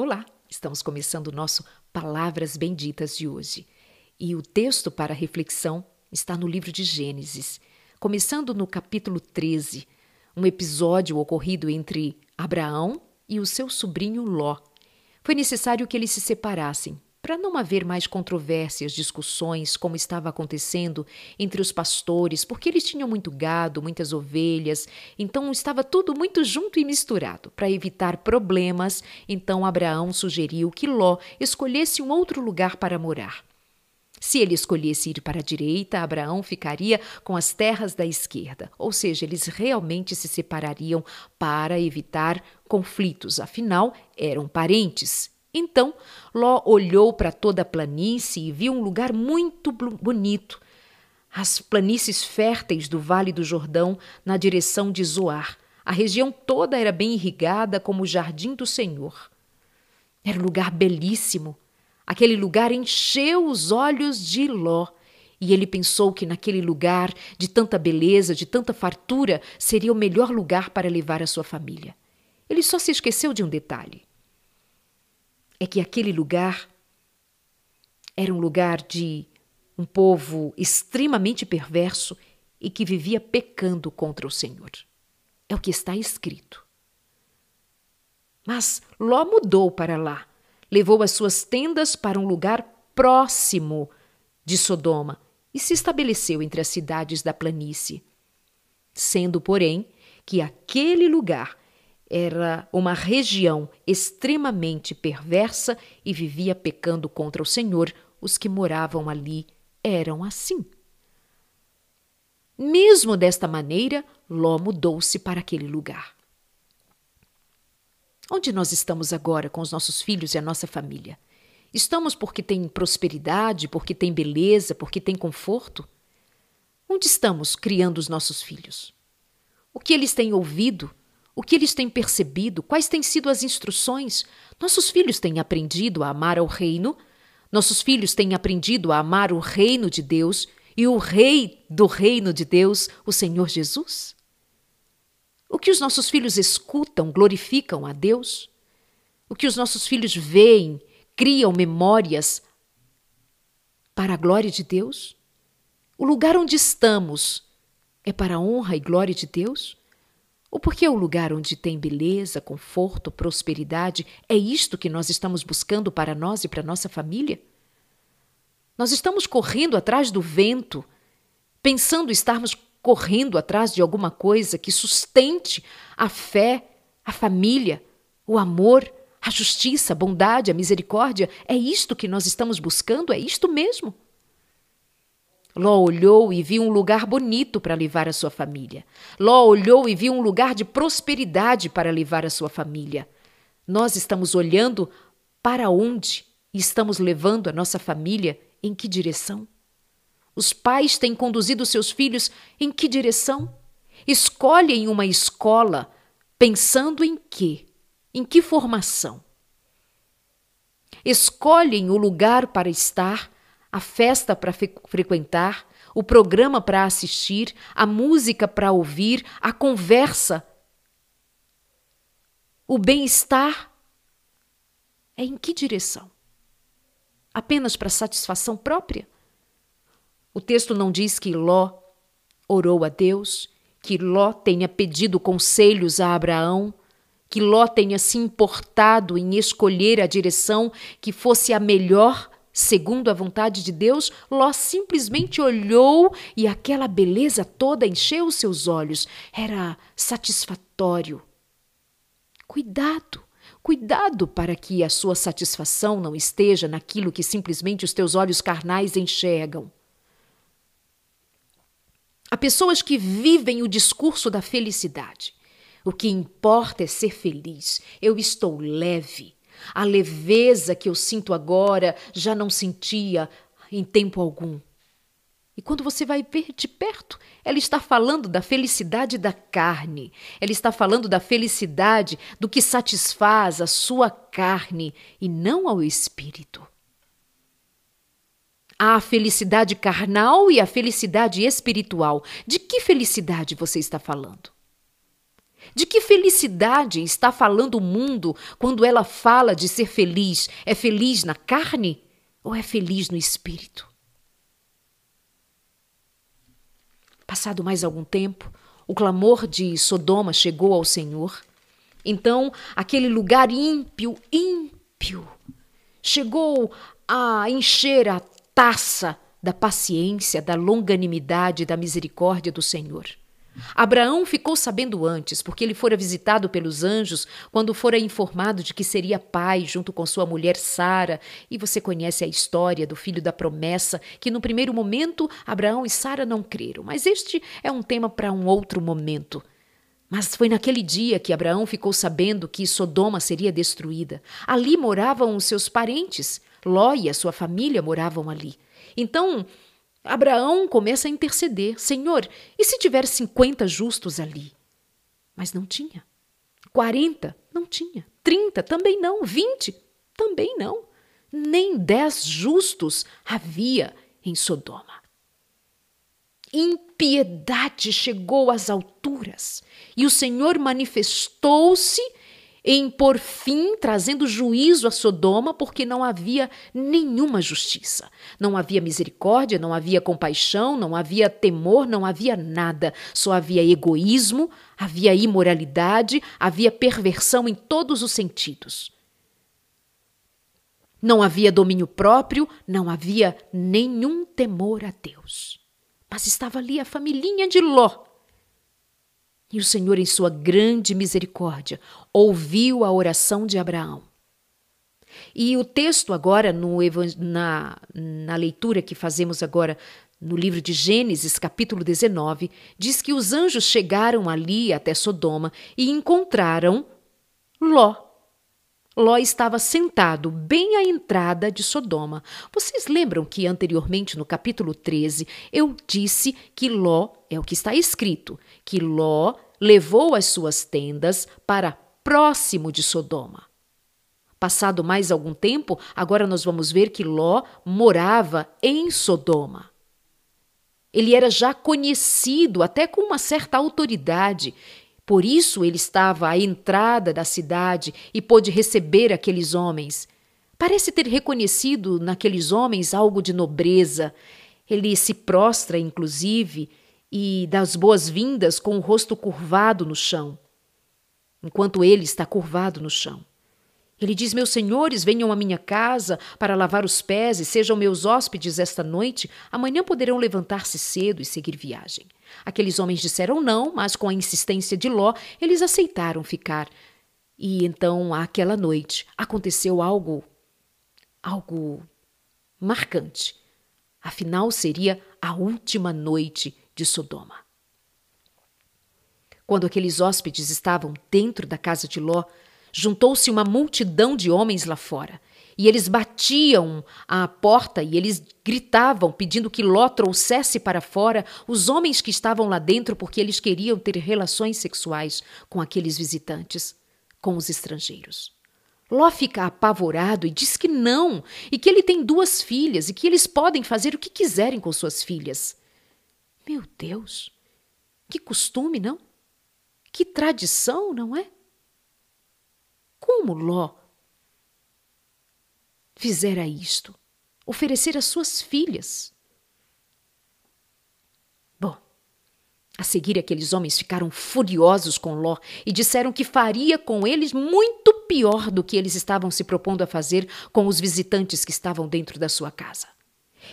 Olá, estamos começando o nosso Palavras Benditas de hoje. E o texto para reflexão está no livro de Gênesis, começando no capítulo 13, um episódio ocorrido entre Abraão e o seu sobrinho Ló. Foi necessário que eles se separassem para não haver mais controvérsias, discussões, como estava acontecendo entre os pastores, porque eles tinham muito gado, muitas ovelhas, então estava tudo muito junto e misturado. Para evitar problemas, então Abraão sugeriu que Ló escolhesse um outro lugar para morar. Se ele escolhesse ir para a direita, Abraão ficaria com as terras da esquerda, ou seja, eles realmente se separariam para evitar conflitos, afinal, eram parentes. Então Ló olhou para toda a planície e viu um lugar muito bonito. As planícies férteis do Vale do Jordão na direção de Zoar. A região toda era bem irrigada como o jardim do Senhor. Era um lugar belíssimo. Aquele lugar encheu os olhos de Ló. E ele pensou que naquele lugar de tanta beleza, de tanta fartura, seria o melhor lugar para levar a sua família. Ele só se esqueceu de um detalhe é que aquele lugar era um lugar de um povo extremamente perverso e que vivia pecando contra o Senhor. É o que está escrito. Mas Ló mudou para lá, levou as suas tendas para um lugar próximo de Sodoma e se estabeleceu entre as cidades da planície. Sendo, porém, que aquele lugar era uma região extremamente perversa e vivia pecando contra o Senhor. Os que moravam ali eram assim. Mesmo desta maneira, Ló mudou-se para aquele lugar. Onde nós estamos agora com os nossos filhos e a nossa família? Estamos porque tem prosperidade, porque tem beleza, porque tem conforto? Onde estamos criando os nossos filhos? O que eles têm ouvido o que eles têm percebido? Quais têm sido as instruções? Nossos filhos têm aprendido a amar ao reino? Nossos filhos têm aprendido a amar o reino de Deus e o rei do reino de Deus, o Senhor Jesus? O que os nossos filhos escutam glorificam a Deus? O que os nossos filhos veem criam memórias para a glória de Deus? O lugar onde estamos é para a honra e glória de Deus? Ou porque o lugar onde tem beleza, conforto, prosperidade, é isto que nós estamos buscando para nós e para nossa família? Nós estamos correndo atrás do vento, pensando estarmos correndo atrás de alguma coisa que sustente a fé, a família, o amor, a justiça, a bondade, a misericórdia. É isto que nós estamos buscando? É isto mesmo? Ló olhou e viu um lugar bonito para levar a sua família. Ló olhou e viu um lugar de prosperidade para levar a sua família. Nós estamos olhando para onde estamos levando a nossa família em que direção? Os pais têm conduzido seus filhos em que direção? Escolhem uma escola pensando em quê? Em que formação? Escolhem o lugar para estar a festa para frequentar, o programa para assistir, a música para ouvir, a conversa, o bem-estar. É em que direção? Apenas para satisfação própria? O texto não diz que Ló orou a Deus, que Ló tenha pedido conselhos a Abraão, que Ló tenha se importado em escolher a direção que fosse a melhor Segundo a vontade de Deus, Ló simplesmente olhou e aquela beleza toda encheu os seus olhos. Era satisfatório. Cuidado, cuidado para que a sua satisfação não esteja naquilo que simplesmente os teus olhos carnais enxergam. Há pessoas que vivem o discurso da felicidade. O que importa é ser feliz. Eu estou leve. A leveza que eu sinto agora já não sentia em tempo algum. E quando você vai ver de perto, ela está falando da felicidade da carne. Ela está falando da felicidade do que satisfaz a sua carne e não ao espírito. Há a felicidade carnal e a felicidade espiritual. De que felicidade você está falando? De que felicidade está falando o mundo quando ela fala de ser feliz? É feliz na carne ou é feliz no espírito? Passado mais algum tempo, o clamor de Sodoma chegou ao Senhor. Então, aquele lugar ímpio, ímpio, chegou a encher a taça da paciência, da longanimidade, da misericórdia do Senhor. Abraão ficou sabendo antes, porque ele fora visitado pelos anjos quando fora informado de que seria pai junto com sua mulher Sara. E você conhece a história do filho da promessa, que no primeiro momento Abraão e Sara não creram. Mas este é um tema para um outro momento. Mas foi naquele dia que Abraão ficou sabendo que Sodoma seria destruída. Ali moravam os seus parentes. Ló e a sua família moravam ali. Então, Abraão começa a interceder: Senhor, e se tiver 50 justos ali? Mas não tinha. 40 não tinha. 30 também não. 20 também não. Nem 10 justos havia em Sodoma. Impiedade chegou às alturas e o Senhor manifestou-se em por fim trazendo juízo a Sodoma, porque não havia nenhuma justiça. Não havia misericórdia, não havia compaixão, não havia temor, não havia nada. Só havia egoísmo, havia imoralidade, havia perversão em todos os sentidos. Não havia domínio próprio, não havia nenhum temor a Deus. Mas estava ali a familhinha de Ló, e o Senhor, em sua grande misericórdia, ouviu a oração de Abraão. E o texto agora, no, na, na leitura que fazemos agora no livro de Gênesis, capítulo 19, diz que os anjos chegaram ali até Sodoma e encontraram Ló Ló estava sentado bem à entrada de Sodoma. Vocês lembram que anteriormente, no capítulo 13, eu disse que Ló, é o que está escrito, que Ló levou as suas tendas para próximo de Sodoma. Passado mais algum tempo, agora nós vamos ver que Ló morava em Sodoma. Ele era já conhecido, até com uma certa autoridade, por isso ele estava à entrada da cidade e pôde receber aqueles homens. Parece ter reconhecido naqueles homens algo de nobreza. Ele se prostra, inclusive, e dá as boas-vindas com o rosto curvado no chão, enquanto ele está curvado no chão. Ele diz: Meus senhores, venham à minha casa para lavar os pés e sejam meus hóspedes esta noite. Amanhã poderão levantar-se cedo e seguir viagem. Aqueles homens disseram não, mas com a insistência de Ló, eles aceitaram ficar. E então, aquela noite, aconteceu algo. algo marcante. Afinal, seria a última noite de Sodoma. Quando aqueles hóspedes estavam dentro da casa de Ló, juntou-se uma multidão de homens lá fora. E eles batiam à porta e eles gritavam, pedindo que Ló trouxesse para fora os homens que estavam lá dentro, porque eles queriam ter relações sexuais com aqueles visitantes, com os estrangeiros. Ló fica apavorado e diz que não, e que ele tem duas filhas e que eles podem fazer o que quiserem com suas filhas. Meu Deus! Que costume, não? Que tradição, não é? Como Ló fizera isto? Oferecer as suas filhas. Bom, a seguir aqueles homens ficaram furiosos com Ló e disseram que faria com eles muito pior do que eles estavam se propondo a fazer com os visitantes que estavam dentro da sua casa.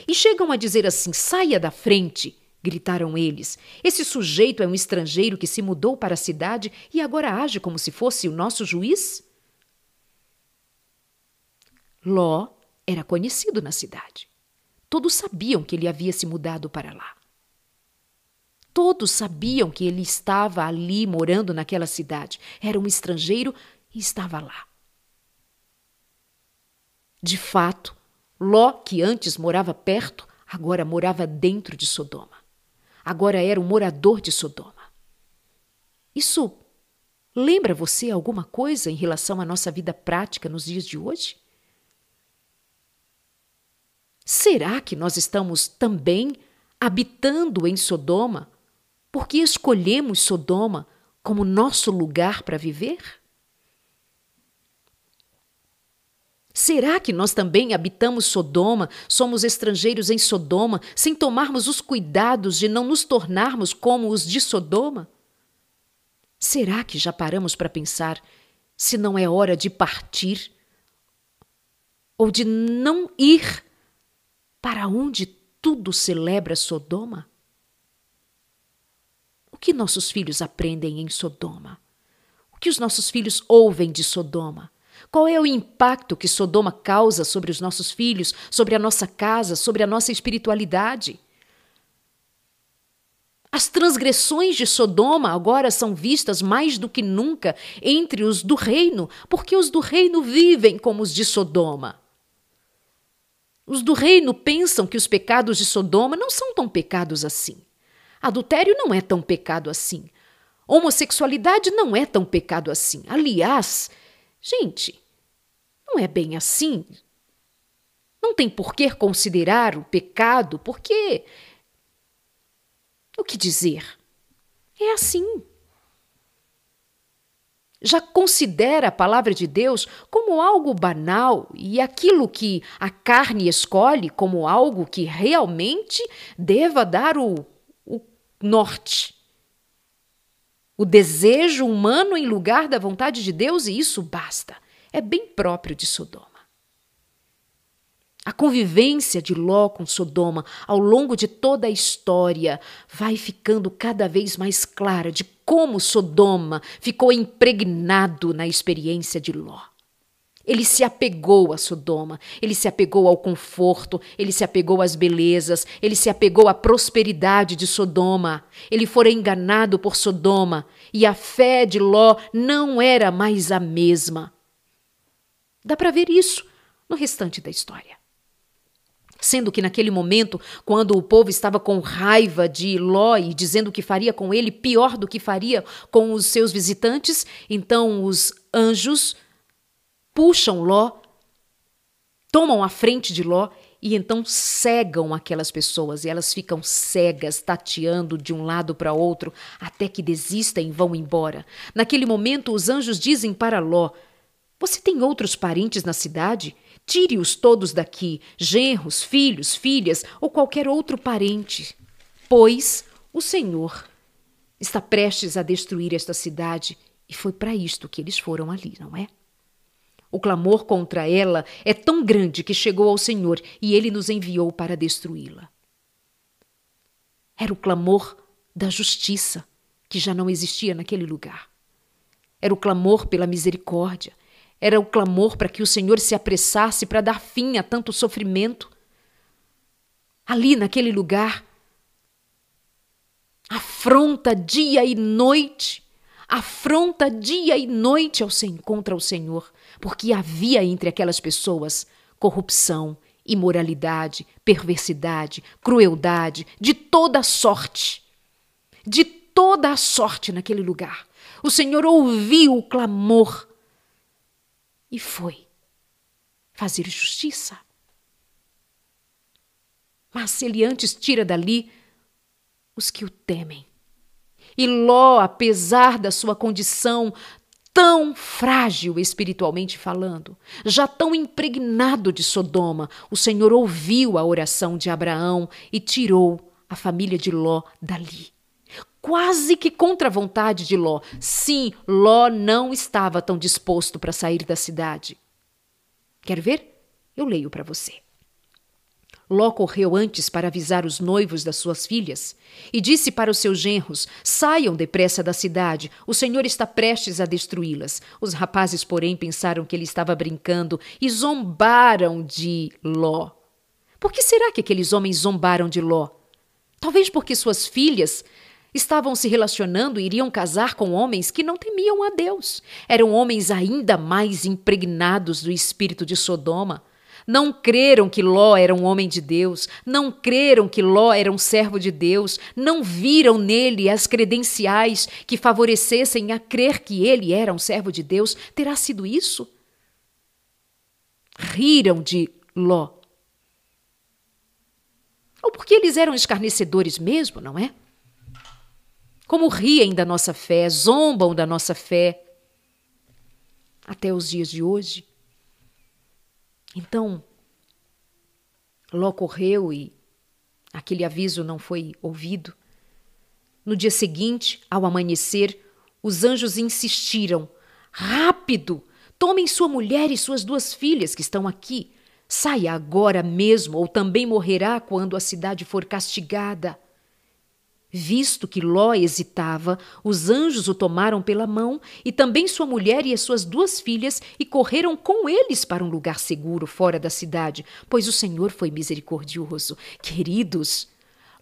E chegam a dizer assim: saia da frente gritaram eles. Esse sujeito é um estrangeiro que se mudou para a cidade e agora age como se fosse o nosso juiz? Ló era conhecido na cidade. Todos sabiam que ele havia se mudado para lá. Todos sabiam que ele estava ali morando naquela cidade. Era um estrangeiro e estava lá. De fato, Ló, que antes morava perto, agora morava dentro de Sodoma. Agora era um morador de Sodoma. Isso lembra você alguma coisa em relação à nossa vida prática nos dias de hoje? Será que nós estamos também habitando em Sodoma porque escolhemos Sodoma como nosso lugar para viver? Será que nós também habitamos Sodoma, somos estrangeiros em Sodoma, sem tomarmos os cuidados de não nos tornarmos como os de Sodoma? Será que já paramos para pensar se não é hora de partir ou de não ir para onde tudo celebra Sodoma? O que nossos filhos aprendem em Sodoma? O que os nossos filhos ouvem de Sodoma? Qual é o impacto que Sodoma causa sobre os nossos filhos, sobre a nossa casa, sobre a nossa espiritualidade? As transgressões de Sodoma agora são vistas mais do que nunca entre os do reino, porque os do reino vivem como os de Sodoma. Os do reino pensam que os pecados de Sodoma não são tão pecados assim. Adultério não é tão pecado assim. Homossexualidade não é tão pecado assim. Aliás, gente, não é bem assim. Não tem por que considerar o pecado, porque. O que dizer? É assim. Já considera a palavra de Deus como algo banal e aquilo que a carne escolhe como algo que realmente deva dar o, o norte. O desejo humano em lugar da vontade de Deus, e isso basta é bem próprio de Sodoma. A convivência de Ló com Sodoma ao longo de toda a história vai ficando cada vez mais clara de como Sodoma ficou impregnado na experiência de Ló. Ele se apegou a Sodoma, ele se apegou ao conforto, ele se apegou às belezas, ele se apegou à prosperidade de Sodoma. Ele fora enganado por Sodoma e a fé de Ló não era mais a mesma. Dá para ver isso no restante da história. Sendo que naquele momento, quando o povo estava com raiva de Ló e dizendo que faria com ele pior do que faria com os seus visitantes, então os anjos puxam Ló, tomam a frente de Ló e então cegam aquelas pessoas e elas ficam cegas, tateando de um lado para outro até que desistem e vão embora. Naquele momento, os anjos dizem para Ló: você tem outros parentes na cidade? Tire-os todos daqui, genros, filhos, filhas ou qualquer outro parente. Pois o Senhor está prestes a destruir esta cidade e foi para isto que eles foram ali, não é? O clamor contra ela é tão grande que chegou ao Senhor e ele nos enviou para destruí-la. Era o clamor da justiça que já não existia naquele lugar. Era o clamor pela misericórdia era o clamor para que o Senhor se apressasse para dar fim a tanto sofrimento. Ali, naquele lugar, afronta dia e noite, afronta dia e noite ao se contra o Senhor, porque havia entre aquelas pessoas corrupção, imoralidade, perversidade, crueldade, de toda sorte. De toda a sorte naquele lugar. O Senhor ouviu o clamor e foi fazer justiça. Mas ele antes tira dali os que o temem. E Ló, apesar da sua condição tão frágil espiritualmente falando, já tão impregnado de Sodoma, o Senhor ouviu a oração de Abraão e tirou a família de Ló dali quase que contra a vontade de Ló. Sim, Ló não estava tão disposto para sair da cidade. Quer ver? Eu leio para você. Ló correu antes para avisar os noivos das suas filhas e disse para os seus genros: Saiam depressa da cidade, o Senhor está prestes a destruí-las. Os rapazes, porém, pensaram que ele estava brincando e zombaram de Ló. Por que será que aqueles homens zombaram de Ló? Talvez porque suas filhas estavam se relacionando e iriam casar com homens que não temiam a Deus. Eram homens ainda mais impregnados do espírito de Sodoma. Não creram que Ló era um homem de Deus, não creram que Ló era um servo de Deus, não viram nele as credenciais que favorecessem a crer que ele era um servo de Deus. Terá sido isso? Riram de Ló. Ou porque eles eram escarnecedores mesmo, não é? Como riem da nossa fé, zombam da nossa fé, até os dias de hoje. Então, Ló correu e aquele aviso não foi ouvido. No dia seguinte, ao amanhecer, os anjos insistiram: Rápido! Tomem sua mulher e suas duas filhas que estão aqui. Saia agora mesmo, ou também morrerá quando a cidade for castigada. Visto que Ló hesitava, os anjos o tomaram pela mão, e também sua mulher e as suas duas filhas, e correram com eles para um lugar seguro fora da cidade, pois o Senhor foi misericordioso. Queridos,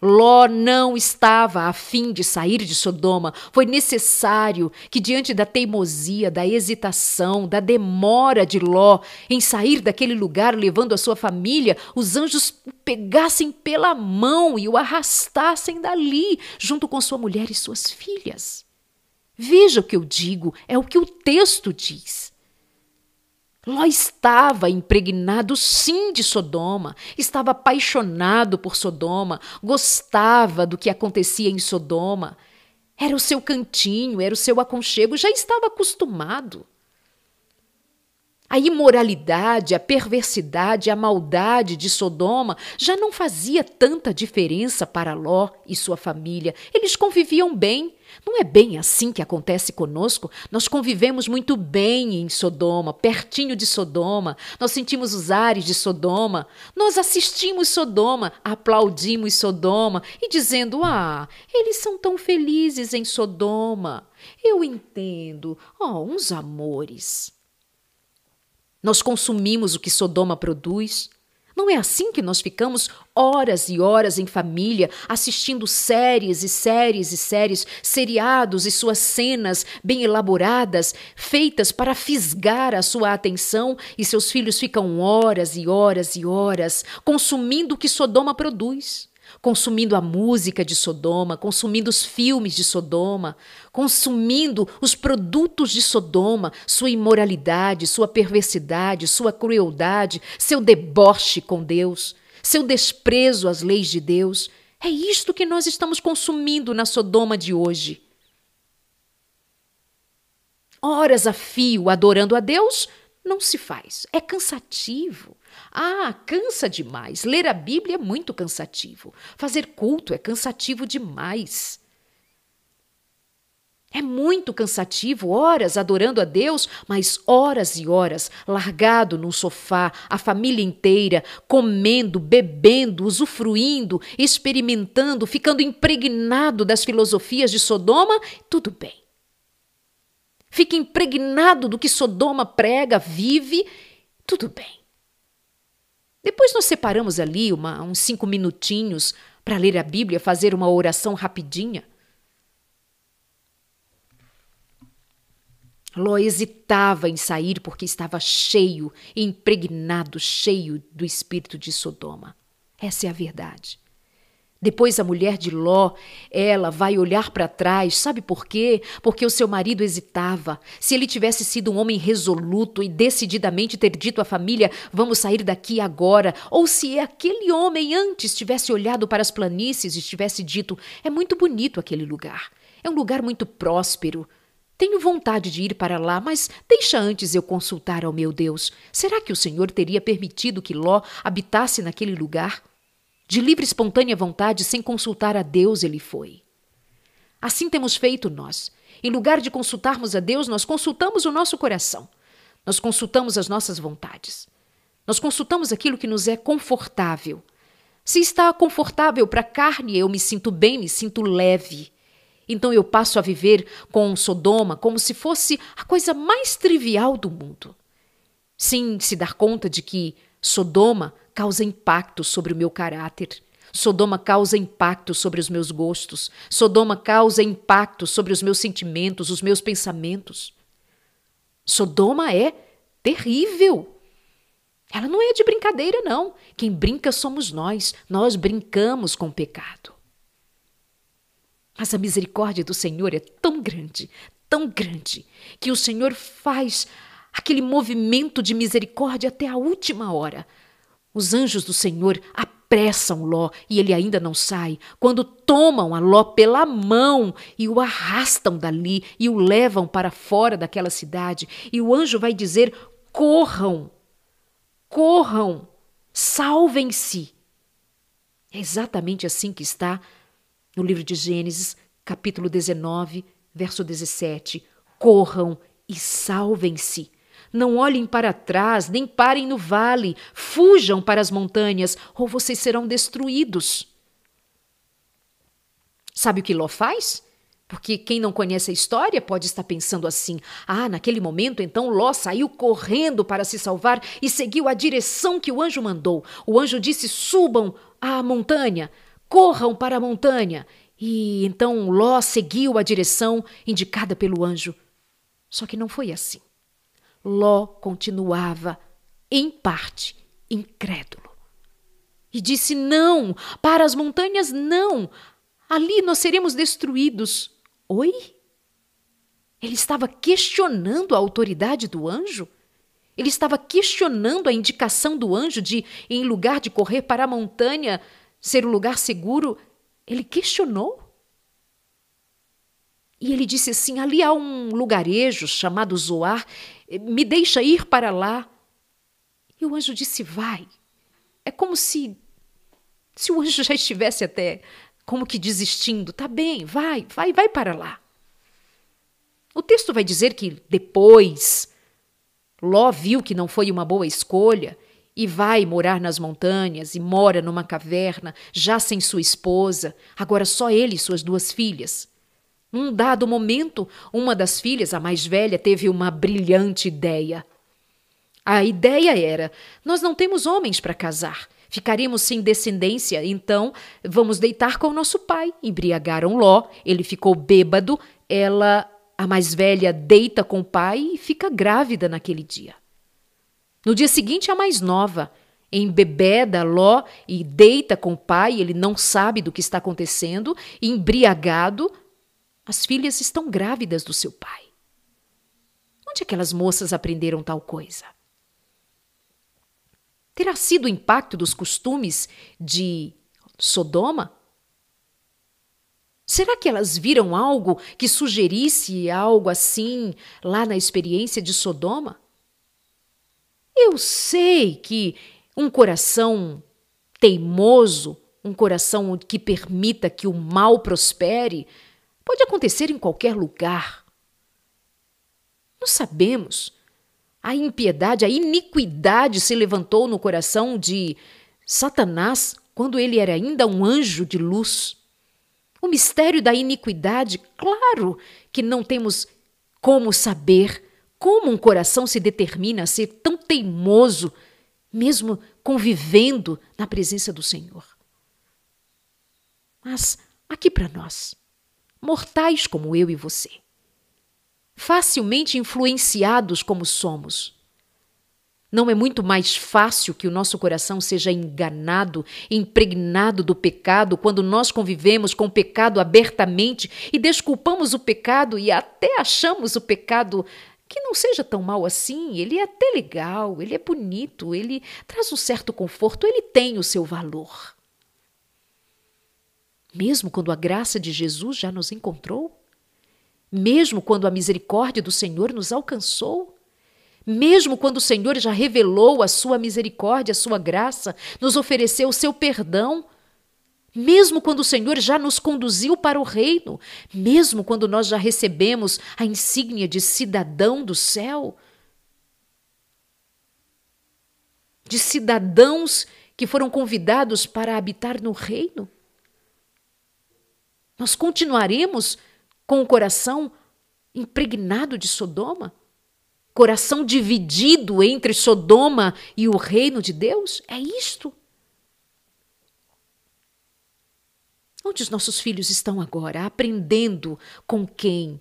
Ló não estava a fim de sair de Sodoma. Foi necessário que, diante da teimosia, da hesitação, da demora de Ló em sair daquele lugar levando a sua família, os anjos o pegassem pela mão e o arrastassem dali, junto com sua mulher e suas filhas. Veja o que eu digo, é o que o texto diz. Ló estava impregnado sim de Sodoma, estava apaixonado por Sodoma, gostava do que acontecia em Sodoma. Era o seu cantinho, era o seu aconchego, já estava acostumado. A imoralidade, a perversidade, a maldade de Sodoma já não fazia tanta diferença para Ló e sua família. Eles conviviam bem. Não é bem assim que acontece conosco? Nós convivemos muito bem em Sodoma, pertinho de Sodoma. Nós sentimos os ares de Sodoma. Nós assistimos Sodoma, aplaudimos Sodoma e dizendo: Ah, eles são tão felizes em Sodoma. Eu entendo. Oh, uns amores. Nós consumimos o que Sodoma produz. Não é assim que nós ficamos horas e horas em família, assistindo séries e séries e séries, seriados e suas cenas bem elaboradas, feitas para fisgar a sua atenção, e seus filhos ficam horas e horas e horas consumindo o que Sodoma produz consumindo a música de Sodoma, consumindo os filmes de Sodoma, consumindo os produtos de Sodoma, sua imoralidade, sua perversidade, sua crueldade, seu deboche com Deus, seu desprezo às leis de Deus. É isto que nós estamos consumindo na Sodoma de hoje. Horas a fio adorando a Deus não se faz, é cansativo. Ah, cansa demais. Ler a Bíblia é muito cansativo. Fazer culto é cansativo demais. É muito cansativo, horas adorando a Deus, mas horas e horas largado num sofá, a família inteira, comendo, bebendo, usufruindo, experimentando, ficando impregnado das filosofias de Sodoma, tudo bem. Fica impregnado do que Sodoma prega, vive, tudo bem. Depois nós separamos ali uma, uns cinco minutinhos para ler a Bíblia, fazer uma oração rapidinha. Ló hesitava em sair porque estava cheio, impregnado, cheio do espírito de Sodoma. Essa é a verdade. Depois a mulher de Ló, ela vai olhar para trás, sabe por quê? Porque o seu marido hesitava. Se ele tivesse sido um homem resoluto e decididamente ter dito à família: "Vamos sair daqui agora", ou se aquele homem antes tivesse olhado para as planícies e tivesse dito: "É muito bonito aquele lugar. É um lugar muito próspero. Tenho vontade de ir para lá, mas deixa antes eu consultar ao meu Deus. Será que o Senhor teria permitido que Ló habitasse naquele lugar?" De livre e espontânea vontade, sem consultar a Deus, ele foi. Assim temos feito nós. Em lugar de consultarmos a Deus, nós consultamos o nosso coração. Nós consultamos as nossas vontades. Nós consultamos aquilo que nos é confortável. Se está confortável para a carne, eu me sinto bem, me sinto leve. Então eu passo a viver com Sodoma como se fosse a coisa mais trivial do mundo. Sem se dar conta de que Sodoma causa impacto sobre o meu caráter. Sodoma causa impacto sobre os meus gostos. Sodoma causa impacto sobre os meus sentimentos, os meus pensamentos. Sodoma é terrível. Ela não é de brincadeira, não. Quem brinca somos nós. Nós brincamos com o pecado. Mas a misericórdia do Senhor é tão grande, tão grande, que o Senhor faz aquele movimento de misericórdia até a última hora os anjos do Senhor apressam Ló e ele ainda não sai, quando tomam a Ló pela mão e o arrastam dali e o levam para fora daquela cidade, e o anjo vai dizer: corram, corram, salvem-se. É exatamente assim que está no livro de Gênesis, capítulo 19, verso 17. Corram e salvem-se. Não olhem para trás, nem parem no vale, fujam para as montanhas, ou vocês serão destruídos. Sabe o que Ló faz? Porque quem não conhece a história pode estar pensando assim: ah, naquele momento então Ló saiu correndo para se salvar e seguiu a direção que o anjo mandou. O anjo disse: subam à montanha, corram para a montanha. E então Ló seguiu a direção indicada pelo anjo. Só que não foi assim. Ló continuava, em parte, incrédulo. E disse: Não, para as montanhas não. Ali nós seremos destruídos. Oi? Ele estava questionando a autoridade do anjo? Ele estava questionando a indicação do anjo de, em lugar de correr para a montanha, ser o um lugar seguro. Ele questionou. E ele disse assim: ali há um lugarejo chamado Zoar, me deixa ir para lá. E o anjo disse: vai. É como se. Se o anjo já estivesse até como que desistindo. Tá bem, vai, vai, vai para lá. O texto vai dizer que depois Ló viu que não foi uma boa escolha e vai morar nas montanhas e mora numa caverna, já sem sua esposa, agora só ele e suas duas filhas. Num dado momento, uma das filhas, a mais velha, teve uma brilhante ideia. A ideia era: nós não temos homens para casar. Ficaremos sem descendência, então vamos deitar com o nosso pai. Embriagaram Ló, ele ficou bêbado, ela, a mais velha, deita com o pai e fica grávida naquele dia. No dia seguinte, a mais nova, embebeda Ló e deita com o pai, ele não sabe do que está acontecendo, embriagado, as filhas estão grávidas do seu pai. Onde aquelas moças aprenderam tal coisa? Terá sido o impacto dos costumes de Sodoma? Será que elas viram algo que sugerisse algo assim lá na experiência de Sodoma? Eu sei que um coração teimoso, um coração que permita que o mal prospere, Pode acontecer em qualquer lugar. Nós sabemos. A impiedade, a iniquidade se levantou no coração de Satanás quando ele era ainda um anjo de luz. O mistério da iniquidade, claro que não temos como saber como um coração se determina a ser tão teimoso, mesmo convivendo na presença do Senhor. Mas aqui para nós, mortais como eu e você. Facilmente influenciados como somos. Não é muito mais fácil que o nosso coração seja enganado, impregnado do pecado, quando nós convivemos com o pecado abertamente e desculpamos o pecado e até achamos o pecado que não seja tão mal assim, ele é até legal, ele é bonito, ele traz um certo conforto, ele tem o seu valor mesmo quando a graça de Jesus já nos encontrou? Mesmo quando a misericórdia do Senhor nos alcançou? Mesmo quando o Senhor já revelou a sua misericórdia, a sua graça, nos ofereceu o seu perdão? Mesmo quando o Senhor já nos conduziu para o reino? Mesmo quando nós já recebemos a insígnia de cidadão do céu? De cidadãos que foram convidados para habitar no reino? Nós continuaremos com o coração impregnado de Sodoma? Coração dividido entre Sodoma e o reino de Deus? É isto? Onde os nossos filhos estão agora? Aprendendo com quem?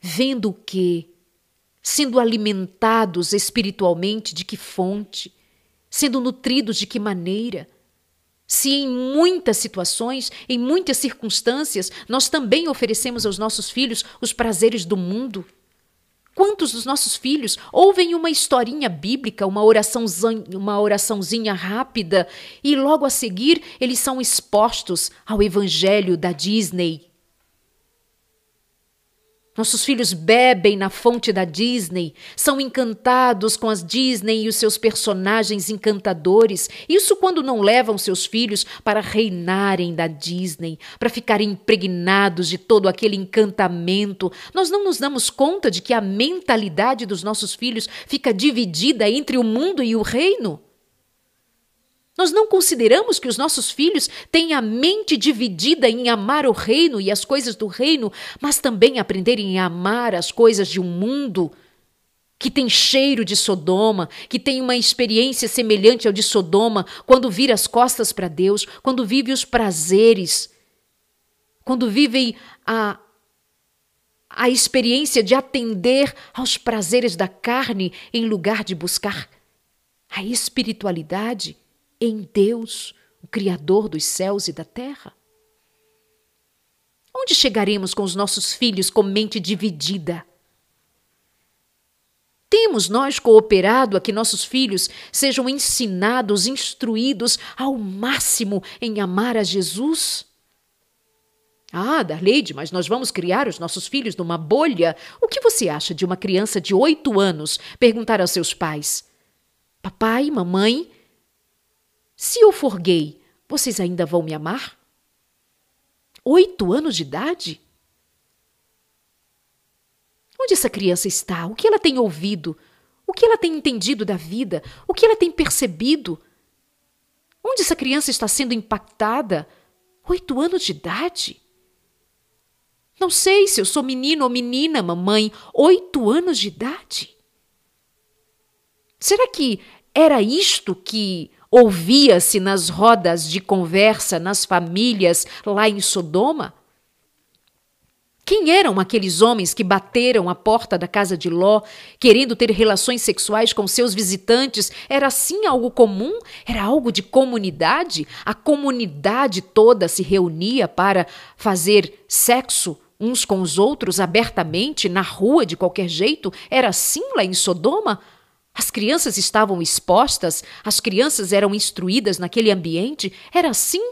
Vendo o quê? Sendo alimentados espiritualmente de que fonte? Sendo nutridos de que maneira? Se em muitas situações, em muitas circunstâncias, nós também oferecemos aos nossos filhos os prazeres do mundo, Quantos dos nossos filhos ouvem uma historinha bíblica, uma oraçãozinha, uma oraçãozinha rápida e logo a seguir eles são expostos ao evangelho da Disney, nossos filhos bebem na fonte da Disney, são encantados com as Disney e os seus personagens encantadores. Isso quando não levam seus filhos para reinarem da Disney, para ficarem impregnados de todo aquele encantamento. Nós não nos damos conta de que a mentalidade dos nossos filhos fica dividida entre o mundo e o reino? Nós não consideramos que os nossos filhos têm a mente dividida em amar o reino e as coisas do reino, mas também aprenderem a amar as coisas de um mundo que tem cheiro de Sodoma, que tem uma experiência semelhante ao de Sodoma, quando vira as costas para Deus, quando vive os prazeres, quando vivem a, a experiência de atender aos prazeres da carne em lugar de buscar a espiritualidade em Deus, o Criador dos céus e da terra? Onde chegaremos com os nossos filhos com mente dividida? Temos nós cooperado a que nossos filhos sejam ensinados, instruídos ao máximo em amar a Jesus? Ah, Darleide, mas nós vamos criar os nossos filhos numa bolha. O que você acha de uma criança de oito anos perguntar aos seus pais: Papai, mamãe, se eu for gay, vocês ainda vão me amar? Oito anos de idade? Onde essa criança está? O que ela tem ouvido? O que ela tem entendido da vida? O que ela tem percebido? Onde essa criança está sendo impactada? Oito anos de idade? Não sei se eu sou menino ou menina, mamãe. Oito anos de idade? Será que era isto que ouvia-se nas rodas de conversa nas famílias lá em Sodoma? Quem eram aqueles homens que bateram a porta da casa de Ló, querendo ter relações sexuais com seus visitantes? Era assim algo comum? Era algo de comunidade? A comunidade toda se reunia para fazer sexo uns com os outros abertamente, na rua, de qualquer jeito? Era assim lá em Sodoma? As crianças estavam expostas, as crianças eram instruídas naquele ambiente, era assim?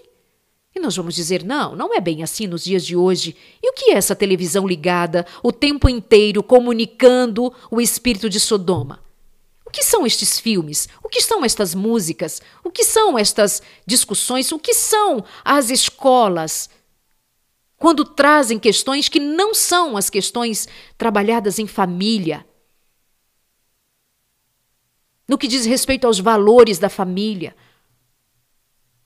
E nós vamos dizer: não, não é bem assim nos dias de hoje. E o que é essa televisão ligada o tempo inteiro comunicando o espírito de Sodoma? O que são estes filmes? O que são estas músicas? O que são estas discussões? O que são as escolas? Quando trazem questões que não são as questões trabalhadas em família, no que diz respeito aos valores da família,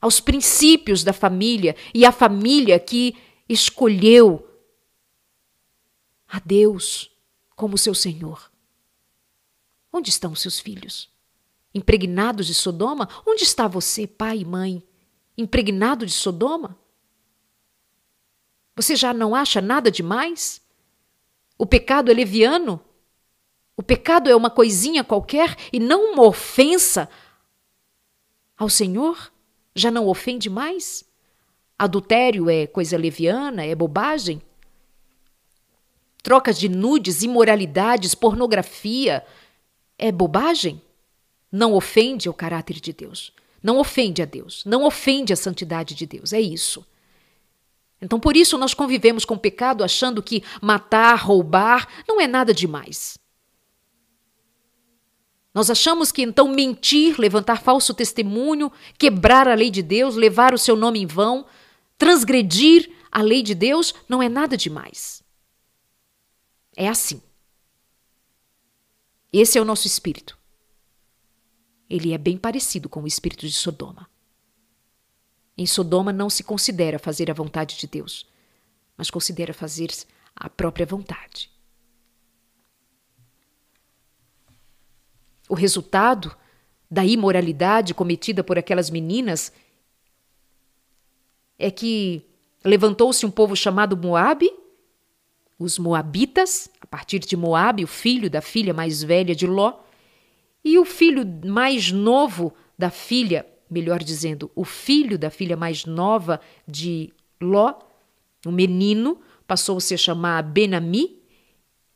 aos princípios da família e a família que escolheu a Deus como seu Senhor. Onde estão seus filhos? Impregnados de Sodoma? Onde está você, pai e mãe? Impregnado de Sodoma? Você já não acha nada demais? O pecado é leviano? O pecado é uma coisinha qualquer e não uma ofensa ao Senhor? Já não ofende mais? Adultério é coisa leviana, é bobagem? Trocas de nudes, imoralidades, pornografia é bobagem? Não ofende o caráter de Deus. Não ofende a Deus. Não ofende a santidade de Deus. É isso. Então, por isso, nós convivemos com o pecado achando que matar, roubar não é nada demais. Nós achamos que então mentir, levantar falso testemunho, quebrar a lei de Deus, levar o seu nome em vão, transgredir a lei de Deus não é nada demais. É assim. Esse é o nosso espírito. Ele é bem parecido com o espírito de Sodoma. Em Sodoma não se considera fazer a vontade de Deus, mas considera fazer a própria vontade. O resultado da imoralidade cometida por aquelas meninas é que levantou-se um povo chamado Moabe, os Moabitas, a partir de Moabe, o filho da filha mais velha de Ló, e o filho mais novo da filha, melhor dizendo, o filho da filha mais nova de Ló, o menino, passou-se a chamar Benami,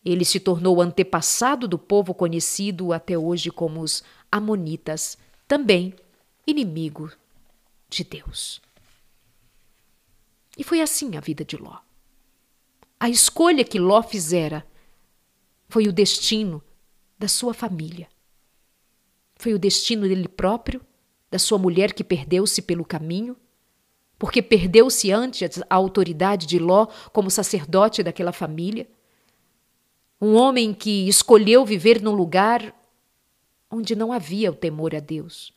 Ele se tornou antepassado do povo conhecido até hoje como os Amonitas, também inimigo de Deus. E foi assim a vida de Ló. A escolha que Ló fizera foi o destino da sua família. Foi o destino dele próprio, da sua mulher que perdeu-se pelo caminho, porque perdeu-se antes a autoridade de Ló como sacerdote daquela família. Um homem que escolheu viver num lugar onde não havia o temor a Deus,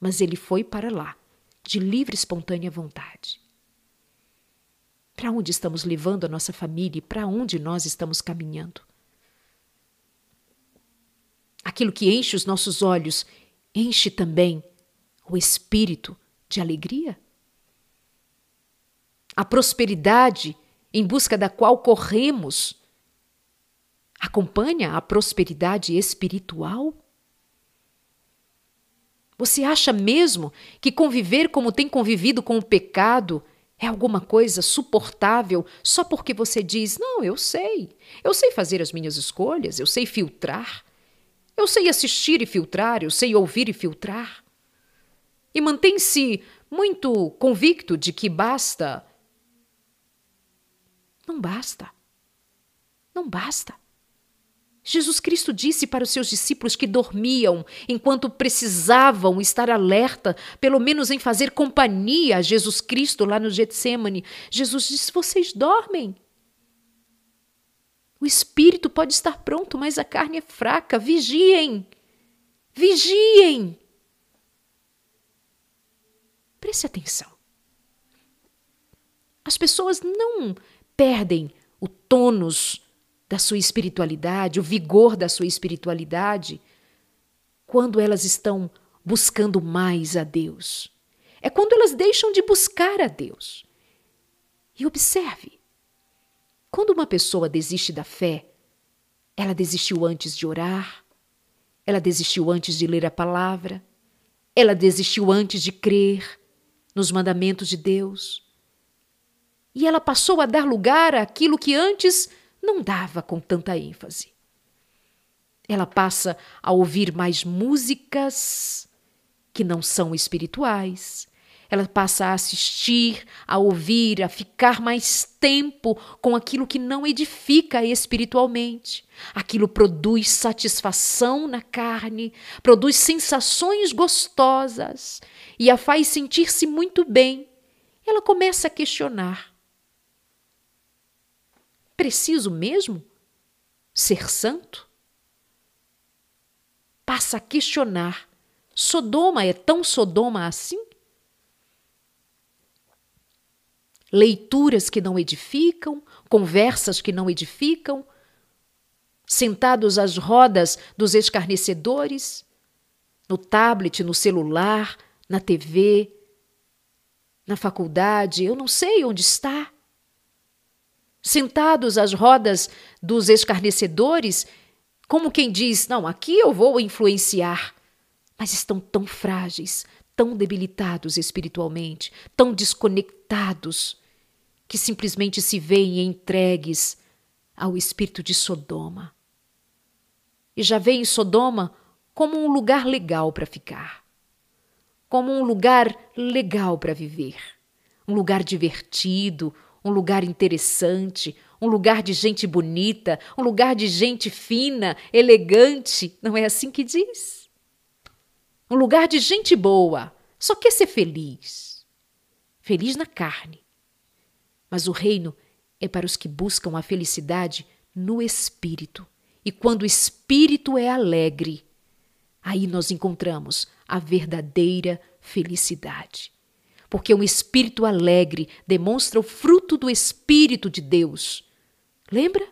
mas ele foi para lá, de livre e espontânea vontade. Para onde estamos levando a nossa família e para onde nós estamos caminhando? Aquilo que enche os nossos olhos enche também o espírito de alegria? A prosperidade em busca da qual corremos acompanha a prosperidade espiritual? Você acha mesmo que conviver como tem convivido com o pecado é alguma coisa suportável só porque você diz: Não, eu sei, eu sei fazer as minhas escolhas, eu sei filtrar, eu sei assistir e filtrar, eu sei ouvir e filtrar? E mantém-se muito convicto de que basta não basta. Não basta. Jesus Cristo disse para os seus discípulos que dormiam enquanto precisavam estar alerta, pelo menos em fazer companhia a Jesus Cristo lá no Getsemane. Jesus disse: Vocês dormem. O espírito pode estar pronto, mas a carne é fraca. Vigiem. Vigiem. Preste atenção. As pessoas não perdem o tônus da sua espiritualidade, o vigor da sua espiritualidade, quando elas estão buscando mais a Deus. É quando elas deixam de buscar a Deus. E observe: quando uma pessoa desiste da fé, ela desistiu antes de orar, ela desistiu antes de ler a palavra, ela desistiu antes de crer nos mandamentos de Deus e ela passou a dar lugar àquilo que antes não dava com tanta ênfase. Ela passa a ouvir mais músicas que não são espirituais. Ela passa a assistir, a ouvir, a ficar mais tempo com aquilo que não edifica espiritualmente. Aquilo produz satisfação na carne, produz sensações gostosas e a faz sentir-se muito bem. Ela começa a questionar: Preciso mesmo ser santo? Passa a questionar: Sodoma é tão Sodoma assim? Leituras que não edificam, conversas que não edificam, sentados às rodas dos escarnecedores, no tablet, no celular, na TV, na faculdade, eu não sei onde está sentados às rodas dos escarnecedores, como quem diz: Não, aqui eu vou influenciar. Mas estão tão frágeis, tão debilitados espiritualmente, tão desconectados, que simplesmente se veem entregues ao espírito de Sodoma. E já veem Sodoma como um lugar legal para ficar, como um lugar legal para viver, um lugar divertido, um lugar interessante, um lugar de gente bonita, um lugar de gente fina, elegante. Não é assim que diz? Um lugar de gente boa, só quer ser feliz. Feliz na carne. Mas o reino é para os que buscam a felicidade no espírito. E quando o espírito é alegre, aí nós encontramos a verdadeira felicidade porque um espírito alegre demonstra o fruto do Espírito de Deus. Lembra?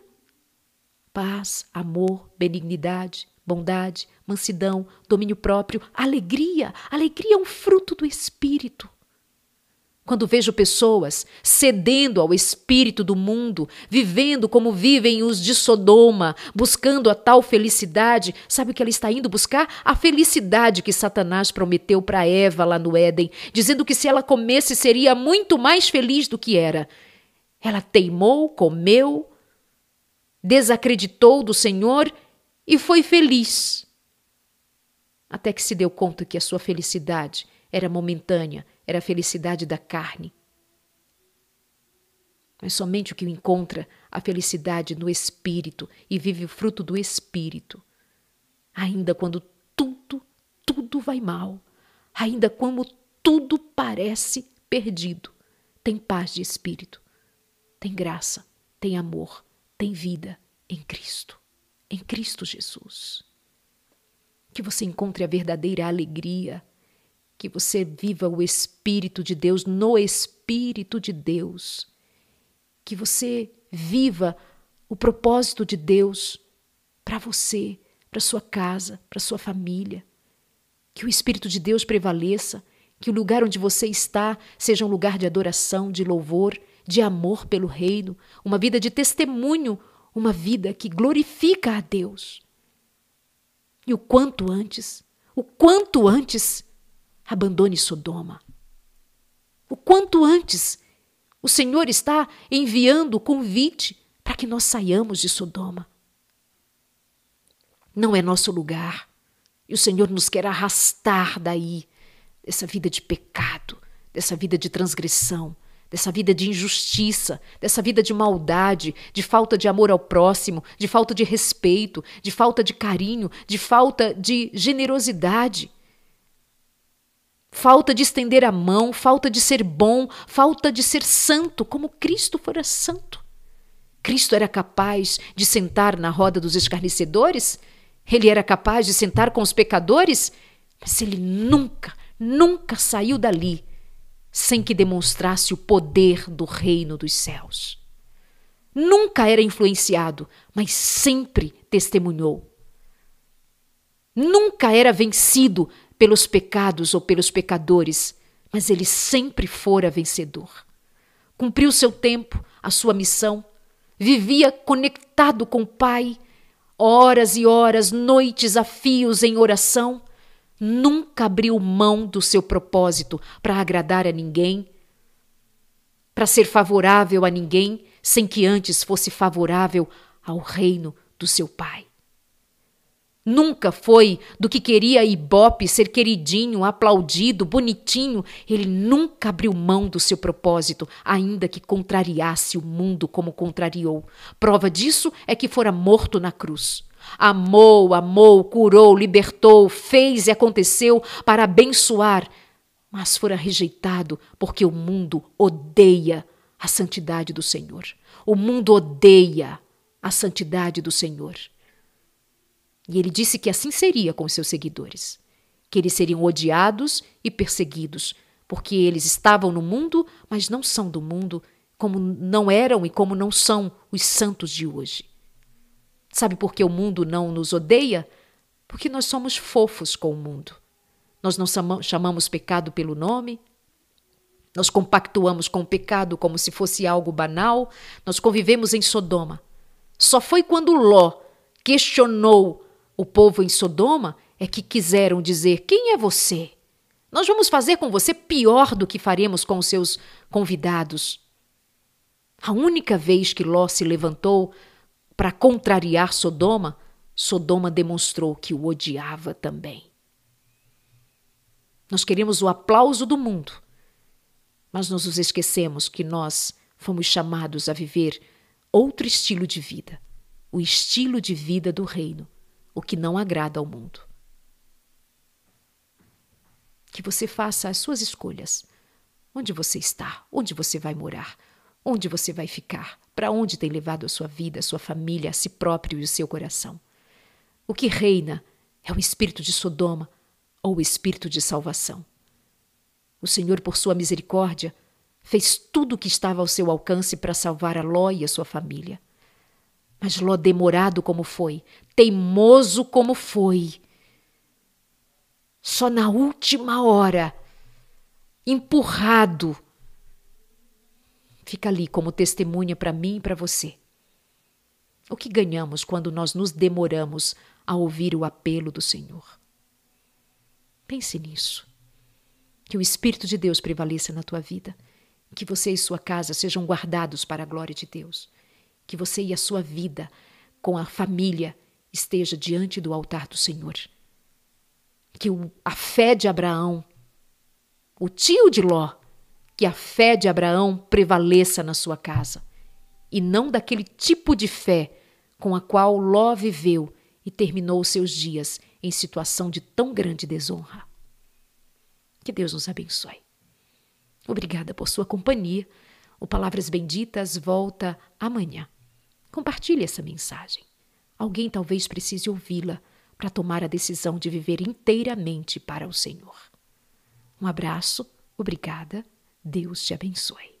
Paz, amor, benignidade, bondade, mansidão, domínio próprio, alegria. Alegria é um fruto do Espírito. Quando vejo pessoas cedendo ao espírito do mundo, vivendo como vivem os de Sodoma, buscando a tal felicidade, sabe o que ela está indo buscar? A felicidade que Satanás prometeu para Eva lá no Éden, dizendo que se ela comesse seria muito mais feliz do que era. Ela teimou, comeu, desacreditou do Senhor e foi feliz. Até que se deu conta que a sua felicidade era momentânea, era a felicidade da carne. Mas somente o que encontra a felicidade no espírito e vive o fruto do espírito, ainda quando tudo, tudo vai mal, ainda quando tudo parece perdido, tem paz de espírito, tem graça, tem amor, tem vida em Cristo, em Cristo Jesus. Que você encontre a verdadeira alegria, que você viva o Espírito de Deus no Espírito de Deus, que você viva o propósito de Deus para você, para sua casa, para sua família. Que o Espírito de Deus prevaleça, que o lugar onde você está seja um lugar de adoração, de louvor, de amor pelo reino, uma vida de testemunho, uma vida que glorifica a Deus. E o quanto antes, o quanto antes, abandone Sodoma. O quanto antes, o Senhor está enviando o convite para que nós saiamos de Sodoma. Não é nosso lugar. E o Senhor nos quer arrastar daí, dessa vida de pecado, dessa vida de transgressão, dessa vida de injustiça, dessa vida de maldade, de falta de amor ao próximo, de falta de respeito, de falta de carinho, de falta de generosidade. Falta de estender a mão, falta de ser bom, falta de ser santo, como Cristo fora santo. Cristo era capaz de sentar na roda dos escarnecedores? Ele era capaz de sentar com os pecadores? Mas ele nunca, nunca saiu dali sem que demonstrasse o poder do reino dos céus. Nunca era influenciado, mas sempre testemunhou. Nunca era vencido pelos pecados ou pelos pecadores, mas ele sempre fora vencedor. Cumpriu seu tempo, a sua missão, vivia conectado com o Pai, horas e horas, noites a fios em oração nunca abriu mão do seu propósito para agradar a ninguém, para ser favorável a ninguém, sem que antes fosse favorável ao reino do seu Pai. Nunca foi do que queria Ibope ser queridinho, aplaudido, bonitinho. Ele nunca abriu mão do seu propósito, ainda que contrariasse o mundo como contrariou. Prova disso é que fora morto na cruz. Amou, amou, curou, libertou, fez e aconteceu para abençoar, mas fora rejeitado porque o mundo odeia a santidade do Senhor. O mundo odeia a santidade do Senhor. E ele disse que assim seria com seus seguidores, que eles seriam odiados e perseguidos, porque eles estavam no mundo, mas não são do mundo, como não eram e como não são os santos de hoje. Sabe por que o mundo não nos odeia? Porque nós somos fofos com o mundo. Nós não chamamos pecado pelo nome, nós compactuamos com o pecado como se fosse algo banal, nós convivemos em Sodoma. Só foi quando Ló questionou o povo em Sodoma é que quiseram dizer: Quem é você? Nós vamos fazer com você pior do que faremos com os seus convidados. A única vez que Ló se levantou para contrariar Sodoma, Sodoma demonstrou que o odiava também. Nós queremos o aplauso do mundo, mas nós nos esquecemos que nós fomos chamados a viver outro estilo de vida, o estilo de vida do reino, o que não agrada ao mundo. Que você faça as suas escolhas. Onde você está? Onde você vai morar? Onde você vai ficar? Para onde tem levado a sua vida, a sua família, a si próprio e o seu coração? O que reina é o espírito de Sodoma ou o espírito de salvação? O Senhor, por sua misericórdia, fez tudo o que estava ao seu alcance para salvar a Ló e a sua família. Mas Ló, demorado como foi, teimoso como foi, só na última hora, empurrado fica ali como testemunha para mim e para você. O que ganhamos quando nós nos demoramos a ouvir o apelo do Senhor? Pense nisso. Que o Espírito de Deus prevaleça na tua vida. Que você e sua casa sejam guardados para a glória de Deus. Que você e a sua vida com a família esteja diante do altar do Senhor. Que o, a fé de Abraão, o tio de Ló, que a fé de Abraão prevaleça na sua casa, e não daquele tipo de fé com a qual Ló viveu e terminou seus dias em situação de tão grande desonra. Que Deus nos abençoe. Obrigada por sua companhia. O Palavras Benditas volta amanhã. Compartilhe essa mensagem. Alguém talvez precise ouvi-la para tomar a decisão de viver inteiramente para o Senhor. Um abraço, obrigada, Deus te abençoe.